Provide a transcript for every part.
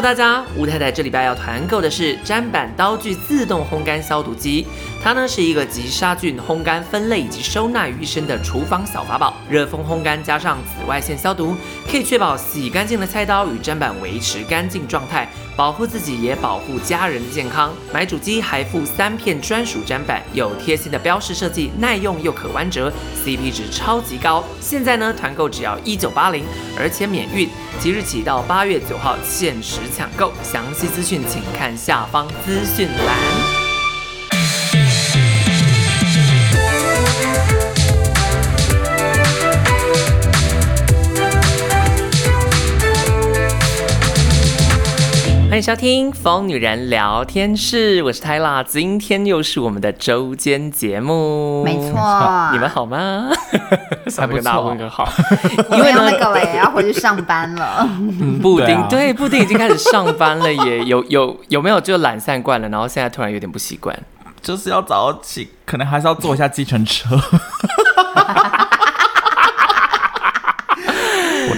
大家，吴太太这礼拜要团购的是砧板刀具自动烘干消毒机。它呢是一个集杀菌、烘干、分类以及收纳于一身的厨房小法宝。热风烘干加上紫外线消毒，可以确保洗干净的菜刀与砧板维持干净状态，保护自己也保护家人的健康。买主机还附三片专属砧板，有贴心的标识设计，耐用又可弯折，CP 值超级高。现在呢团购只要一九八零，而且免运，即日起到八月九号限时抢购。详细资讯请看下方资讯栏。迎收听《疯女人聊天室》，我是泰辣，今天又是我们的周间节目。没错，你们好吗？还不错，问个好。因为那个也，要回去上班了。布丁对，布丁已经开始上班了耶，有有有没有就懒散惯了，然后现在突然有点不习惯，就是要早起，可能还是要坐一下计程车。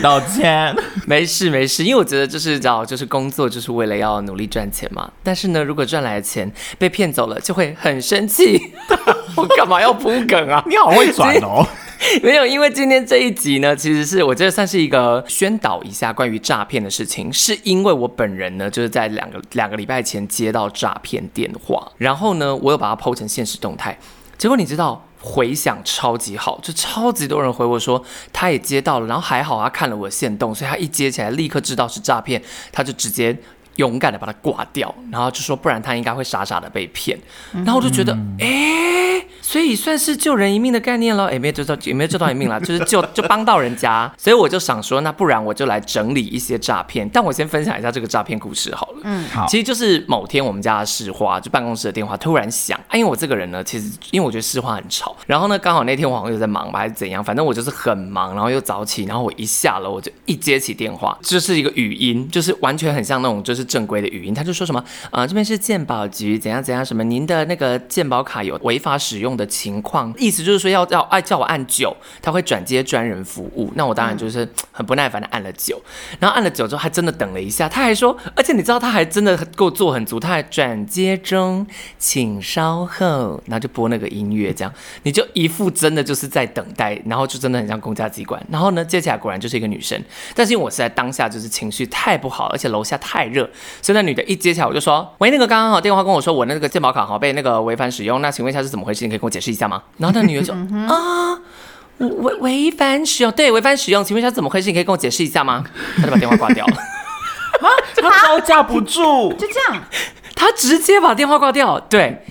我道歉，没事没事，因为我觉得就是找就是工作就是为了要努力赚钱嘛。但是呢，如果赚来的钱被骗走了，就会很生气。我干嘛要铺梗啊？你好会转哦。没有，因为今天这一集呢，其实是我觉得算是一个宣导一下关于诈骗的事情，是因为我本人呢就是在两个两个礼拜前接到诈骗电话，然后呢，我又把它 PO 成现实动态，结果你知道。回响超级好，就超级多人回我说他也接到了，然后还好他看了我线动，所以他一接起来立刻知道是诈骗，他就直接勇敢的把它挂掉，然后就说不然他应该会傻傻的被骗，然后我就觉得哎。欸所以算是救人一命的概念了，也没有救到，也没有救到一命啦，就是救就帮到人家。所以我就想说，那不然我就来整理一些诈骗。但我先分享一下这个诈骗故事好了。嗯，好。其实就是某天我们家的市话，就办公室的电话突然响。啊，因为我这个人呢，其实因为我觉得市花很吵。然后呢，刚好那天我好像又在忙吧，还是怎样？反正我就是很忙，然后又早起，然后我一下楼我就一接起电话，就是一个语音，就是完全很像那种就是正规的语音。他就说什么啊、这边是鉴宝局，怎样怎样，什么您的那个鉴宝卡有违法使用的。情况，意思就是说要要爱叫我按九，他会转接专人服务。那我当然就是很不耐烦的按了九，然后按了九之后，还真的等了一下，他还说，而且你知道他还真的够做很足，他还转接中，请稍后，然后就播那个音乐，这样你就一副真的就是在等待，然后就真的很像公家机关。然后呢，接起来果然就是一个女生，但是因为我是在当下就是情绪太不好，而且楼下太热，所以那女的一接起来我就说，喂，那个刚刚好电话跟我说我那个健保卡好被那个违反使用，那请问一下是怎么回事？你可以跟我解释一下吗？然后那女的就啊，违违反使用，对，违反使用，请问一下怎么回事？你可以跟我解释一下吗？他就把电话挂掉了。啊，他招架不住，就这样，他直接把电话挂掉。对，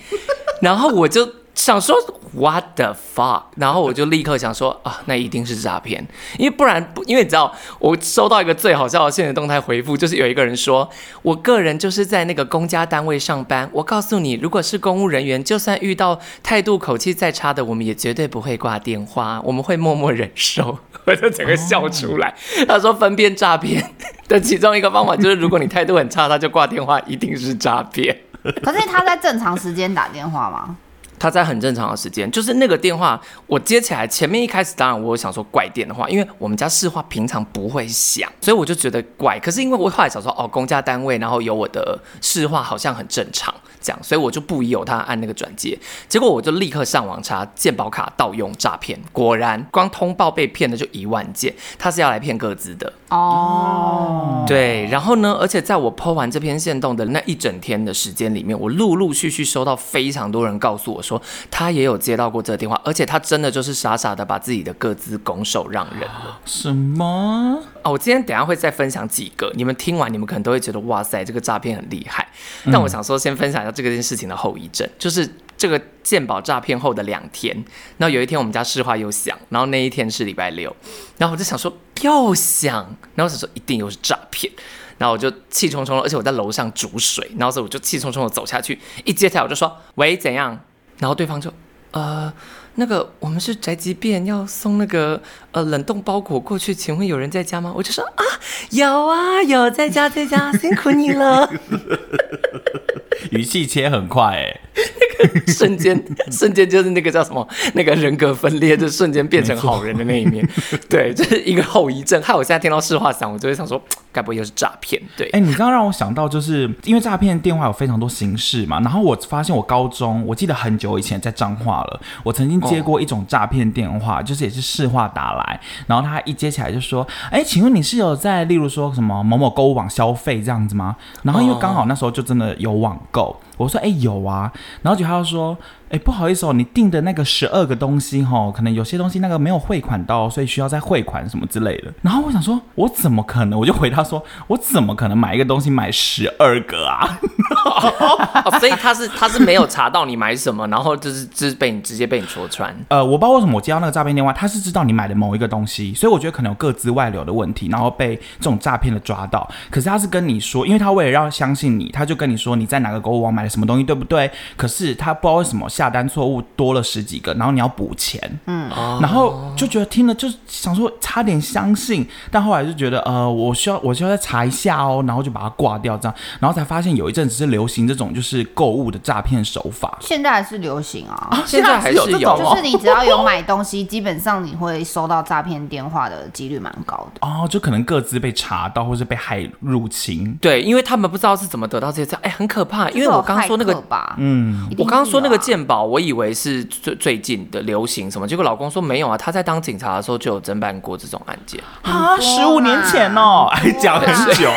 然后我就。想说 What the fuck，然后我就立刻想说啊，那一定是诈骗，因为不然不，因为你知道，我收到一个最好笑的现实动态回复，就是有一个人说，我个人就是在那个公家单位上班，我告诉你，如果是公务人员，就算遇到态度口气再差的，我们也绝对不会挂电话，我们会默默忍受。我就整个笑出来。Oh. 他说分辨诈骗 的其中一个方法就是，如果你态度很差，他就挂电话，一定是诈骗。可是他在正常时间打电话吗？他在很正常的时间，就是那个电话我接起来，前面一开始当然我想说怪电的话，因为我们家市话平常不会响，所以我就觉得怪。可是因为我后来想说哦，公家单位，然后有我的市话好像很正常。这样，所以我就不疑有他按那个转接，结果我就立刻上网查鉴保卡盗用诈骗，果然光通报被骗的就一万件，他是要来骗各自的哦。对，然后呢，而且在我 po 完这篇线动的那一整天的时间里面，我陆陆续续收到非常多人告诉我说，他也有接到过这个电话，而且他真的就是傻傻的把自己的各自拱手让人了。什么？哦，我今天等下会再分享几个，你们听完你们可能都会觉得哇塞，这个诈骗很厉害。但我想说，先分享一下这个件事情的后遗症，就是这个鉴宝诈骗后的两天，然后有一天我们家市话又响，然后那一天是礼拜六，然后我就想说又响，然后我想说一定又是诈骗，然后我就气冲冲，而且我在楼上煮水，然后所以我就气冲冲的走下去，一接起来我就说喂，怎样？然后对方就呃。那个我们是宅急便要送那个呃冷冻包裹过去，请问有人在家吗？我就说啊，有啊有在家在家，辛苦你了。语气切很快哎，那个瞬间 瞬间就是那个叫什么那个人格分裂，就瞬间变成好人的那一面。对，这、就是一个后遗症。害我现在听到市话响，我就会想说，该不会又是诈骗？对，哎、欸，你刚刚让我想到，就是因为诈骗电话有非常多形式嘛。然后我发现我高中，我记得很久以前在彰化了，我曾经接过一种诈骗电话，哦、就是也是市话打来，然后他一接起来就说，哎、欸，请问你是有在例如说什么某某购物网消费这样子吗？然后因为刚好那时候就真的有网购，我说，哎、欸，有啊。然后就他就说。哎，不好意思哦，你订的那个十二个东西哈、哦，可能有些东西那个没有汇款到，所以需要再汇款什么之类的。然后我想说，我怎么可能？我就回他说，我怎么可能买一个东西买十二个啊？哦、所以他是他是没有查到你买什么，然后就是就是被你直接被你戳穿。呃，我不知道为什么我接到那个诈骗电话，他是知道你买的某一个东西，所以我觉得可能有各自外流的问题，然后被这种诈骗的抓到。可是他是跟你说，因为他为了要相信你，他就跟你说你在哪个购物网买了什么东西，对不对？可是他不知道为什么下单错误。多了十几个，然后你要补钱，嗯，然后就觉得听了就想说差点相信，但后来就觉得呃，我需要我需要再查一下哦，然后就把它挂掉，这样，然后才发现有一阵子是流行这种就是购物的诈骗手法，现在还是流行啊，啊现在还是有就是你只要有买东西，基本上你会收到诈骗电话的几率蛮高的。哦，就可能各自被查到，或是被害入侵，对，因为他们不知道是怎么得到这些账，哎，很可怕，因为我刚刚说那个吧，嗯，啊、我刚刚说那个鉴宝，我以为是。最最近的流行什么？结果老公说没有啊，他在当警察的时候就有侦办过这种案件啊，十五年前哦，还讲很久，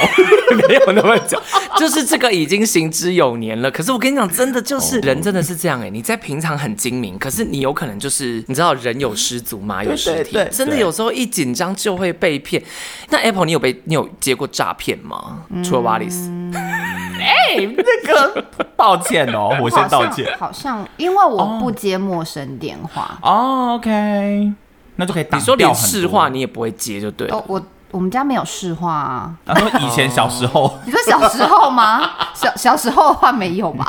没有那么久，就是这个已经行之有年了。可是我跟你讲，真的就是人真的是这样哎、欸，你在平常很精明，可是你有可能就是你知道人有失足马有失蹄，真的有时候一紧张就会被骗。那 Apple，你有被你有接过诈骗吗？嗯、除了 Wallace，哎，那个 抱歉哦，我先道歉，好像因为我不。接陌生电话哦、oh,，OK，那就可以打。你说连市话你也不会接就对了。哦、oh,，我我们家没有市话啊。他说以前小时候，你说小时候吗？小小时候的话没有吧？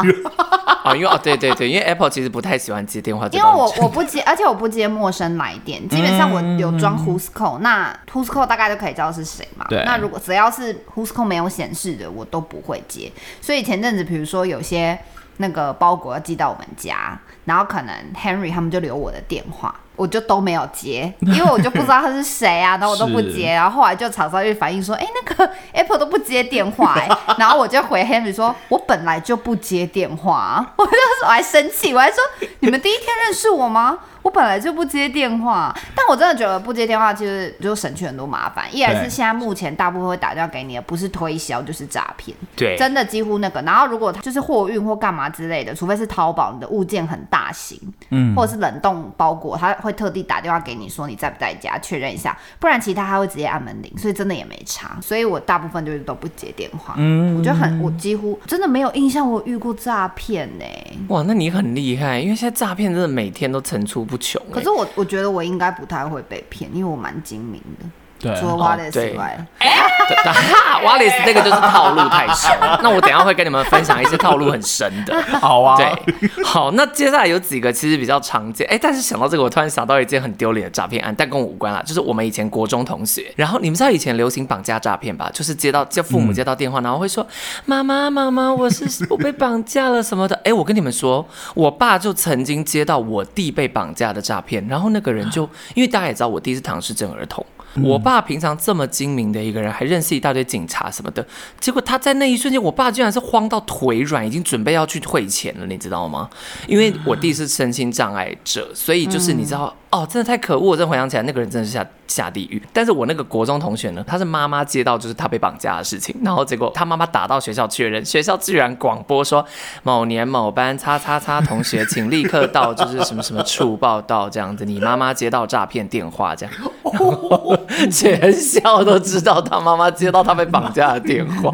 啊，因为哦，对对对，因为 Apple 其实不太喜欢接电话，因为我我不接，而且我不接陌生来电。基本上我有装 Who's Call，那 Who's Call 大概就可以知道是谁嘛。对。那如果只要是 Who's Call 没有显示的，我都不会接。所以前阵子，比如说有些。那个包裹要寄到我们家，然后可能 Henry 他们就留我的电话，我就都没有接，因为我就不知道他是谁啊，然后我都不接，然后后来就厂商就反映说，哎，那个 Apple 都不接电话，哎，然后我就回 Henry 说，我本来就不接电话，我就说我还生气，我还说，你们第一天认识我吗？我本来就不接电话，但我真的觉得不接电话其实就省去很多麻烦。一来是现在目前大部分会打电话给你的不是推销就是诈骗，对，真的几乎那个。然后如果他就是货运或干嘛之类的，除非是淘宝，你的物件很大型，嗯，或者是冷冻包裹，他会特地打电话给你说你在不在家确认一下，不然其他他会直接按门铃，所以真的也没差。所以我大部分就是都不接电话，嗯，我觉得很，我几乎真的没有印象我遇过诈骗呢。哇，那你很厉害，因为现在诈骗真的每天都层出不穷。可是我。我觉得我应该不太会被骗，因为我蛮精明的。对，除了 Wallace 以外，哎，Wallace 那个就是套路太深。那我等一下会跟你们分享一些套路很深的。好啊，对，好。那接下来有几个其实比较常见，哎，但是想到这个，我突然想到一件很丢脸的诈骗案，但跟我无关啦。就是我们以前国中同学，然后你们知道以前流行绑架诈骗吧？就是接到叫父母接到电话，然后会说：“妈妈，妈妈，我是 我被绑架了什么的。”哎，我跟你们说，我爸就曾经接到我弟被绑架的诈骗，然后那个人就因为大家也知道我弟是唐氏症儿童。我爸平常这么精明的一个人，还认识一大堆警察什么的，结果他在那一瞬间，我爸居然是慌到腿软，已经准备要去汇钱了，你知道吗？因为我弟是身心障碍者，所以就是你知道。哦，真的太可恶！我真的回想起来，那个人真的是下下地狱。但是我那个国中同学呢，他是妈妈接到就是他被绑架的事情，然后结果他妈妈打到学校确认，学校居然广播说某年某班叉叉叉同学，请立刻到就是什么什么处报道这样子，你妈妈接到诈骗电话这样，然后全校都知道他妈妈接到他被绑架的电话，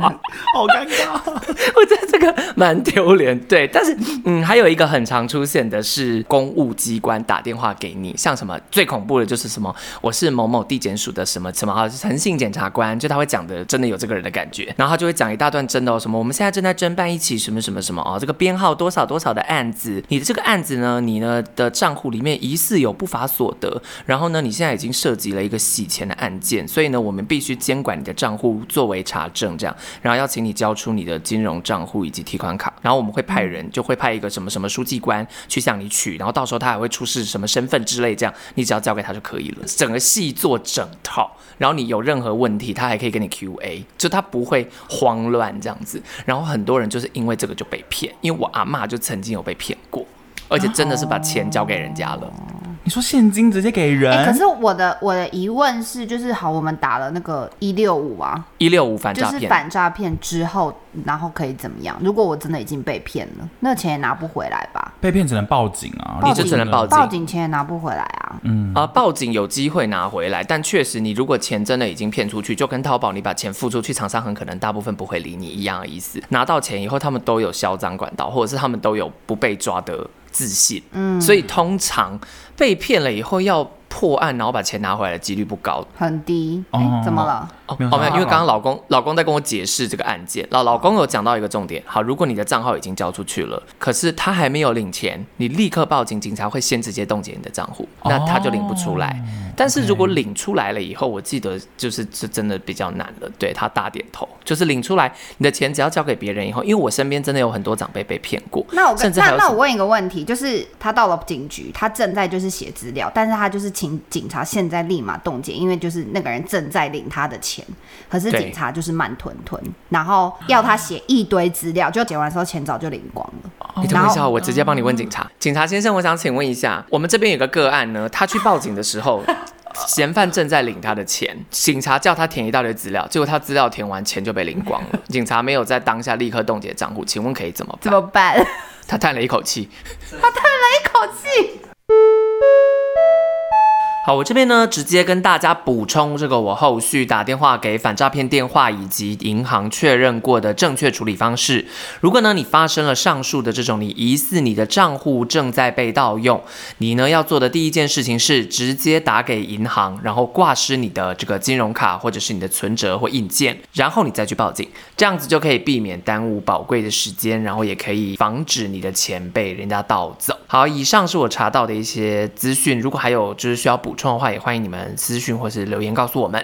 好尴尬，我觉得这个蛮丢脸。对，但是嗯，还有一个很常出现的是公务机关打电话给你，像。什么最恐怖的就是什么？我是某某某地检署的什么什么哈诚信检察官，就他会讲的真的有这个人的感觉，然后他就会讲一大段真的哦，什么我们现在正在侦办一起什么什么什么哦，这个编号多少多少的案子，你的这个案子呢，你呢的账户里面疑似有不法所得，然后呢你现在已经涉及了一个洗钱的案件，所以呢我们必须监管你的账户作为查证这样，然后要请你交出你的金融账户以及提款卡，然后我们会派人就会派一个什么什么书记官去向你取，然后到时候他还会出示什么身份之类这样，你只要交给他就可以了，整个系做整套，然后你有任何问题，他还可以跟你 QA，就他不会慌乱这样子。然后很多人就是因为这个就被骗，因为我阿妈就曾经有被骗过，而且真的是把钱交给人家了。啊你说现金直接给人？欸、可是我的我的疑问是，就是好，我们打了那个一六五啊，一六五反诈骗，就是反诈骗之后，然后可以怎么样？如果我真的已经被骗了，那钱也拿不回来吧？被骗只能报警啊，报警你就只能报警，报警钱也拿不回来啊。嗯啊，报警有机会拿回来，但确实你如果钱真的已经骗出去，就跟淘宝你把钱付出去，厂商很可能大部分不会理你一样的意思。拿到钱以后，他们都有销赃管道，或者是他们都有不被抓的自信，嗯，所以通常被骗了以后要破案，然后把钱拿回来的几率不高，很低。哎、欸，怎么了？哦，没有，因为刚刚老公老公在跟我解释这个案件，老老公有讲到一个重点。好，如果你的账号已经交出去了，可是他还没有领钱，你立刻报警，警察会先直接冻结你的账户，那他就领不出来。哦、但是如果领出来了以后，我记得就是是真的比较难了。对，他大点头，就是领出来你的钱只要交给别人以后，因为我身边真的有很多长辈被骗过。那我甚至那那我问一个问题，就是他到了警局，他正在就是写资料，但是他就是。请警察现在立马冻结，因为就是那个人正在领他的钱，可是警察就是慢吞吞，然后要他写一堆资料，就写完之后钱早就领光了。你等一下，我直接帮你问警察。警察先生，我想请问一下，我们这边有个个案呢，他去报警的时候，嫌犯正在领他的钱，警察叫他填一大堆资料，结果他资料填完，钱就被领光了。警察没有在当下立刻冻结账户，请问可以怎么办？怎么办？他叹了一口气，他叹了一口气。好，我这边呢，直接跟大家补充这个我后续打电话给反诈骗电话以及银行确认过的正确处理方式。如果呢，你发生了上述的这种，你疑似你的账户正在被盗用，你呢要做的第一件事情是直接打给银行，然后挂失你的这个金融卡或者是你的存折或印件，然后你再去报警，这样子就可以避免耽误宝贵的时间，然后也可以防止你的钱被人家盗走。好，以上是我查到的一些资讯，如果还有就是需要补。补充的话，也欢迎你们私讯或是留言告诉我们。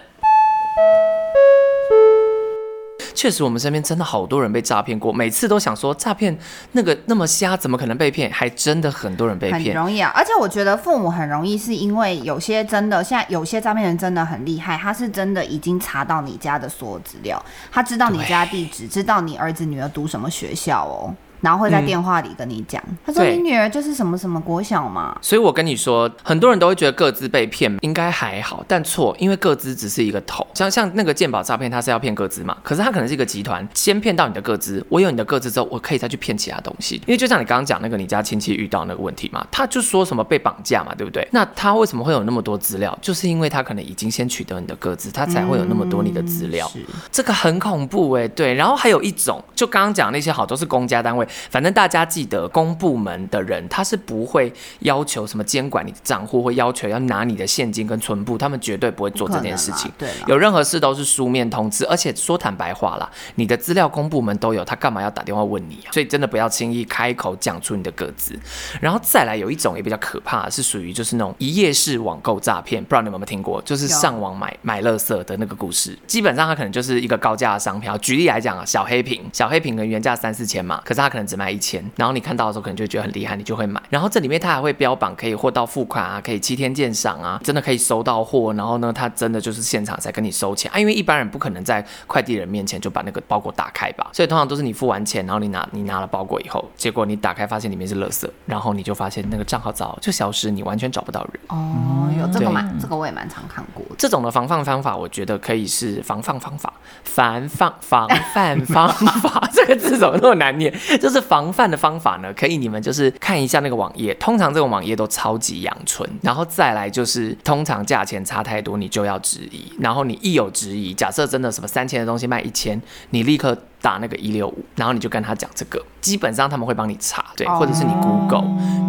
确实，我们身边真的好多人被诈骗过，每次都想说诈骗那个那么瞎，怎么可能被骗？还真的很多人被骗，很容易啊！而且我觉得父母很容易，是因为有些真的现在有些诈骗人真的很厉害，他是真的已经查到你家的所有资料，他知道你家地址，知道你儿子女儿读什么学校哦。然后会在电话里跟你讲，嗯、他说你女儿就是什么什么国小嘛。所以我跟你说，很多人都会觉得各自被骗应该还好，但错，因为各自只是一个头。像像那个鉴宝诈骗，他是要骗各自嘛，可是他可能是一个集团，先骗到你的各自，我有你的各自之后，我可以再去骗其他东西。因为就像你刚刚讲那个你家亲戚遇到那个问题嘛，他就说什么被绑架嘛，对不对？那他为什么会有那么多资料？就是因为他可能已经先取得你的各自，他才会有那么多你的资料。嗯、这个很恐怖哎、欸，对。然后还有一种，就刚刚讲那些好都是公家单位，反正大家。记得公部门的人，他是不会要求什么监管你的账户，或要求要拿你的现金跟存部，他们绝对不会做这件事情。对，有任何事都是书面通知，而且说坦白话啦，你的资料公部门都有，他干嘛要打电话问你啊？所以真的不要轻易开口讲出你的个资。然后再来有一种也比较可怕，是属于就是那种一夜式网购诈骗，不知道你们有没有听过？就是上网买买乐色的那个故事。基本上他可能就是一个高价的商品，举例来讲啊，小黑瓶，小黑瓶可能原价三四千嘛，可是他可能只卖一千。然后你看到的时候，可能就觉得很厉害，你就会买。然后这里面它还会标榜可以货到付款啊，可以七天鉴赏啊，真的可以收到货。然后呢，它真的就是现场才跟你收钱啊，因为一般人不可能在快递人面前就把那个包裹打开吧。所以通常都是你付完钱，然后你拿你拿了包裹以后，结果你打开发现里面是垃圾，然后你就发现那个账号早就消失，你完全找不到人。哦，有这个蛮这个我也蛮常看过。这种的防范方法，我觉得可以是防范方法，防范防范方法 这个字怎么那么难念？就是防范的方法呢，可以你们就是看一下那个网页，通常这种网页都超级阳春，然后再来就是通常价钱差太多，你就要质疑，然后你一有质疑，假设真的什么三千的东西卖一千，你立刻打那个一六五，然后你就跟他讲这个，基本上他们会帮你查，对，或者是你 Google，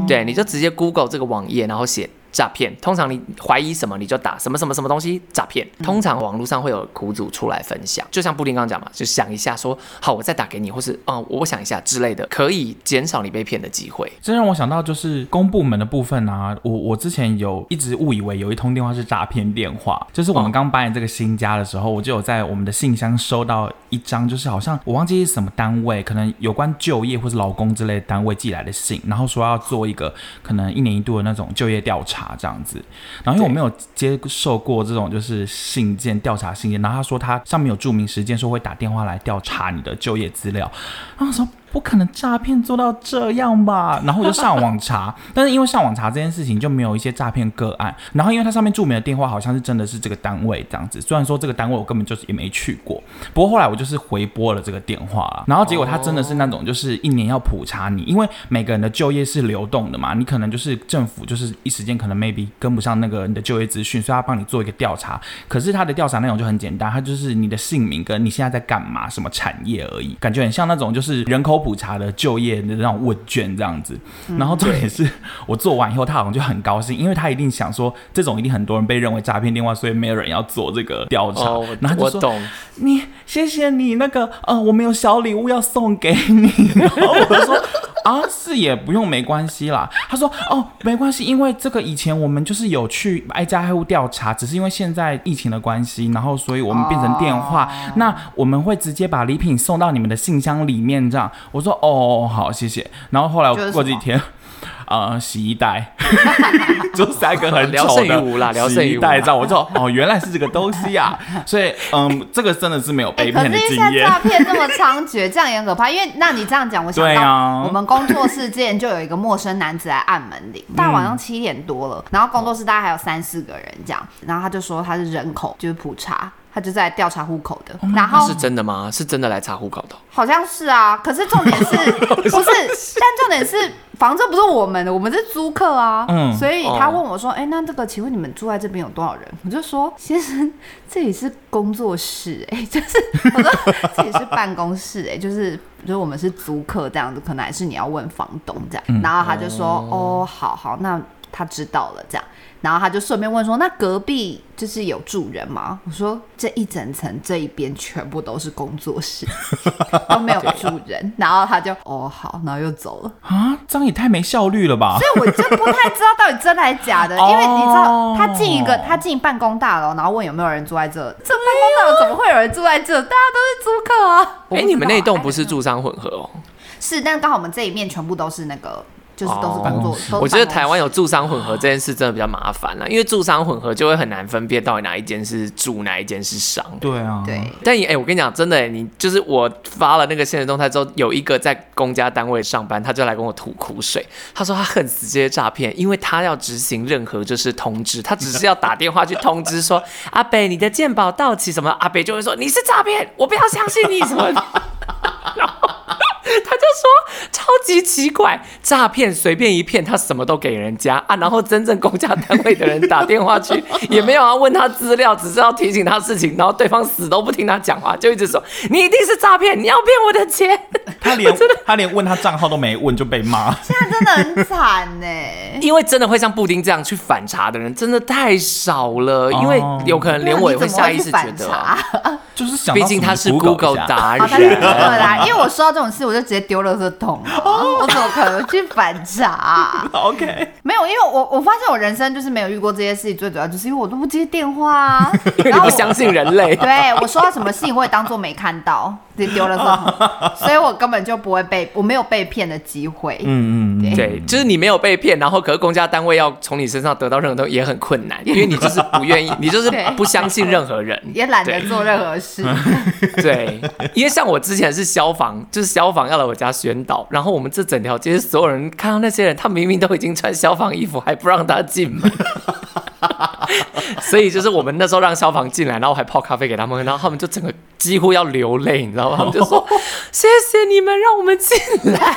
对，你就直接 Google 这个网页，然后写。诈骗。通常你怀疑什么，你就打什么什么什么东西诈骗。通常网络上会有苦主出来分享，就像布丁刚刚讲嘛，就想一下说好，我再打给你，或是啊、嗯，我想一下之类的，可以减少你被骗的机会。这让我想到就是公部门的部分啊，我我之前有一直误以为有一通电话是诈骗电话，就是我们刚搬来这个新家的时候，我就有在我们的信箱收到一张，就是好像我忘记是什么单位，可能有关就业或者劳工之类单位寄来的信，然后说要做一个可能一年一度的那种就业调查这样子。然后因为我没有接受过这种就是信件调查信件，然后他说他上面有注明时间，说会打电话来调查你的就业资料，然后说。不可能诈骗做到这样吧？然后我就上网查，但是因为上网查这件事情就没有一些诈骗个案。然后因为它上面注明的电话好像是真的是这个单位这样子，虽然说这个单位我根本就是也没去过。不过后来我就是回拨了这个电话，然后结果他真的是那种就是一年要普查你，因为每个人的就业是流动的嘛，你可能就是政府就是一时间可能 maybe 跟不上那个你的就业资讯，所以他帮你做一个调查。可是他的调查内容就很简单，他就是你的姓名跟你现在在干嘛，什么产业而已，感觉很像那种就是人口。普查的就业的那种问卷这样子，然后重点是我做完以后，他好像就很高兴，因为他一定想说，这种一定很多人被认为诈骗电话，所以没有人要做这个调查。哦、然后他就说：“懂你谢谢你那个，呃，我们有小礼物要送给你。”然后我就说。啊，是也不用，没关系啦。他说，哦，没关系，因为这个以前我们就是有去挨家挨户调查，只是因为现在疫情的关系，然后所以我们变成电话。哦、那我们会直接把礼品送到你们的信箱里面，这样。我说，哦，好，谢谢。然后后来我过几天。啊、呃，洗衣袋，就三个很聊胜于无啦，聊胜于无。知道我就哦，原来是这个东西啊，所以嗯，这个真的是没有被骗的经验。可是现在诈骗这么猖獗，这样也很可怕。因为那你这样讲，我想到我们工作室之前就有一个陌生男子来按门铃，大晚上七点多了，然后工作室大概还有三四个人这样，然后他就说他是人口就是普查。他就在调查户口的，然后是真的吗？是真的来查户口的？好像是啊，可是重点是 不是？但重点是房子不是我们的，我们是租客啊。嗯，所以他问我说：“哎、欸，那这个，请问你们住在这边有多少人？”我就说：“先生，这里是工作室、欸，哎，就是我说这里是办公室、欸，哎，就是就是我们是租客这样子，可能还是你要问房东这样。”然后他就说：“哦，好好，那他知道了这样。”然后他就顺便问说：“那隔壁就是有住人吗？”我说：“这一整层这一边全部都是工作室，都没有住人。”然后他就：“哦，好。”然后又走了。啊，这样也太没效率了吧！所以我就不太知道到底真还是假的，因为你知道，他进一个他进办公大楼，然后问有没有人住在这，这办公大楼怎么会有人住在这？大家都是租客啊！哎，你们那栋不是住商混合哦？是，但刚好我们这一面全部都是那个。就是都是工作。我觉得台湾有住商混合这件事真的比较麻烦了，因为住商混合就会很难分辨到底哪一间是住，哪一间是商。对啊，对。但哎、欸，我跟你讲，真的，你就是我发了那个现实动态之后，有一个在公家单位上班，他就来跟我吐苦水。他说他恨死这些诈骗，因为他要执行任何就是通知，他只是要打电话去通知说阿北你的健保到期什么，阿北就会说你是诈骗，我不要相信你什么。他就说超级奇怪，诈骗随便一骗，他什么都给人家啊。然后真正公家单位的人打电话去，也没有要问他资料，只是要提醒他事情。然后对方死都不听他讲话，就一直说你一定是诈骗，你要骗我的钱。他连真的他连问他账号都没问就被骂，现在真的很惨呢。因为真的会像布丁这样去反查的人真的太少了，因为有可能连我也会下意识觉得，就是想毕竟他是 Google 达人，他是 Google 达人。因为我说到这种事，我就直接丢垃圾桶了。我怎么可能去反查？OK，没有，因为我我发现我人生就是没有遇过这些事情，最主要就是因为我都不接电话啊，然后不相信人类。对，我收到什么信，我也当做没看到，丢垃圾桶，所以我根本就不会被，我没有被骗的机会。嗯嗯，对，就是你没有被骗，然后可是公家单位要从你身上得到任何东西也很困难，因为你就是不愿意，你就是不相信任何人，也懒得做任何事。对，因为像我之前是消防，就是消防要来我家宣导，然后我们这整条街所有人看到那些人，他明明都已经穿消防衣服，还不让他进门，所以就是我们那时候让消防进来，然后我还泡咖啡给他们，然后他们就整个几乎要流泪，你知道吗？他们就说 谢谢你们让我们进来。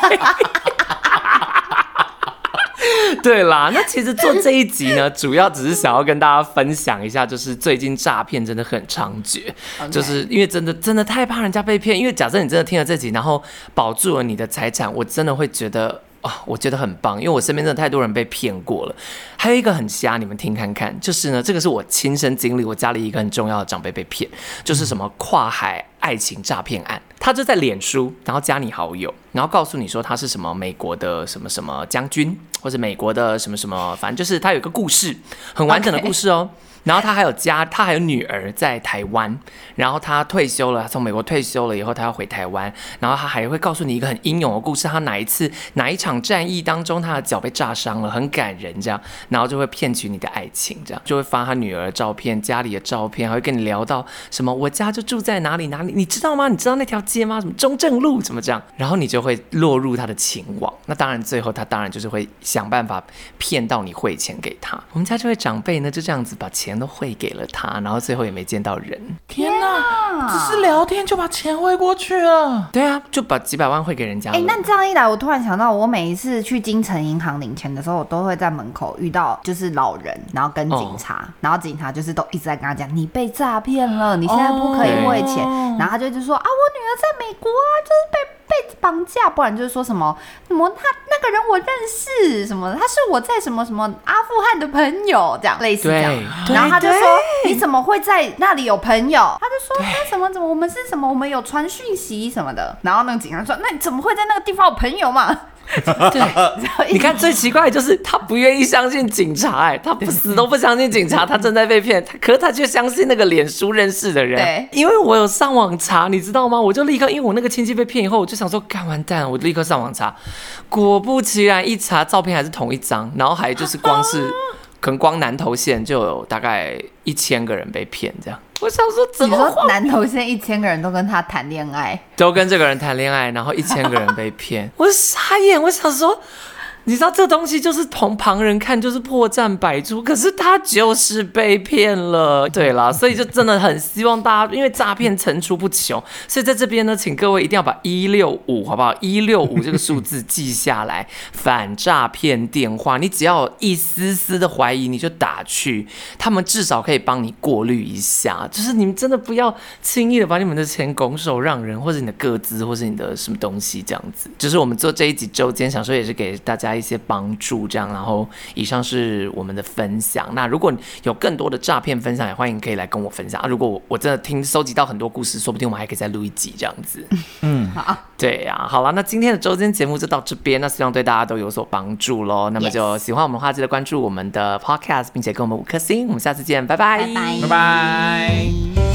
对啦，那其实做这一集呢，主要只是想要跟大家分享一下，就是最近诈骗真的很猖獗，Okay. 就是因为真的真的太怕人家被骗。因为假设你真的听了这集，然后保住了你的财产，我真的会觉得啊、哦，我觉得很棒，因为我身边真的太多人被骗过了。还有一个很瞎，你们听看看，就是呢，这个是我亲身经历，我家里一个很重要的长辈被骗，就是什么跨海爱情诈骗案。他就在脸书，然后加你好友，然后告诉你说他是什么美国的什么什么将军，或者美国的什么什么，反正就是他有一个故事，很完整的故事哦。Okay. 然后他还有家，他还有女儿在台湾。然后他退休了，从美国退休了以后，他要回台湾。然后他还会告诉你一个很英勇的故事，他哪一次哪一场战役当中，他的脚被炸伤了，很感人这样。然后就会骗取你的爱情，这样就会发他女儿的照片、家里的照片，还会跟你聊到什么我家就住在哪里哪里，你知道吗？你知道那条街吗？什么中正路怎么这样？然后你就会落入他的情网。那当然，最后他当然就是会想办法骗到你汇钱给他。我们家这位长辈呢，就这样子把钱。钱都汇给了他，然后最后也没见到人。天哪，只是聊天就把钱汇过去了？对啊，就把几百万汇给人家。哎、欸，那这样一来，我突然想到，我每一次去金城银行领钱的时候，我都会在门口遇到就是老人，然后跟警察，哦、然后警察就是都一直在跟他讲，你被诈骗了，你现在不可以汇钱。哦、然后他就一直说啊，我女儿在美国啊，就是被。被绑架，不然就是说什么什么他那个人我认识什么，他是我在什么什么阿富汗的朋友，这样类似这样。然后他就说你怎么会在那里有朋友？他就说他什么怎么我们是什么我们有传讯息什么的。然后那个警察说那你怎么会在那个地方有朋友嘛？对，你看最奇怪的就是他不愿意相信警察，哎，他不死都不相信警察，他正在被骗，可是他却相信那个脸书认识的人。对，因为我有上网查，你知道吗？我就立刻，因为我那个亲戚被骗以后，我就想说，干完蛋，我就立刻上网查，果不其然，一查照片还是同一张，然后还就是光是。可能光南投县就有大概一千个人被骗，这样。我想说，怎么说南投县一千个人都跟他谈恋爱，都跟这个人谈恋爱，然后一千个人被骗，我傻眼。我想说。你知道这东西就是从旁人看就是破绽百出，可是他就是被骗了，对啦，所以就真的很希望大家，因为诈骗层出不穷，所以在这边呢，请各位一定要把一六五好不好？一六五这个数字记下来，反诈骗电话，你只要有一丝丝的怀疑，你就打去，他们至少可以帮你过滤一下，就是你们真的不要轻易的把你们的钱拱手让人，或者你的个资，或者你的什么东西这样子。就是我们做这一集周间，想说也是给大家家。一些帮助，这样，然后以上是我们的分享。那如果有更多的诈骗分享，也欢迎可以来跟我分享啊。如果我真的听收集到很多故事，说不定我们还可以再录一集这样子。嗯，好，对呀、啊，好了，那今天的周间节目就到这边，那希望对大家都有所帮助喽。那么就喜欢我们的话，记得关注我们的 Podcast，并且给我们五颗星。我们下次见，拜拜，拜拜。拜拜。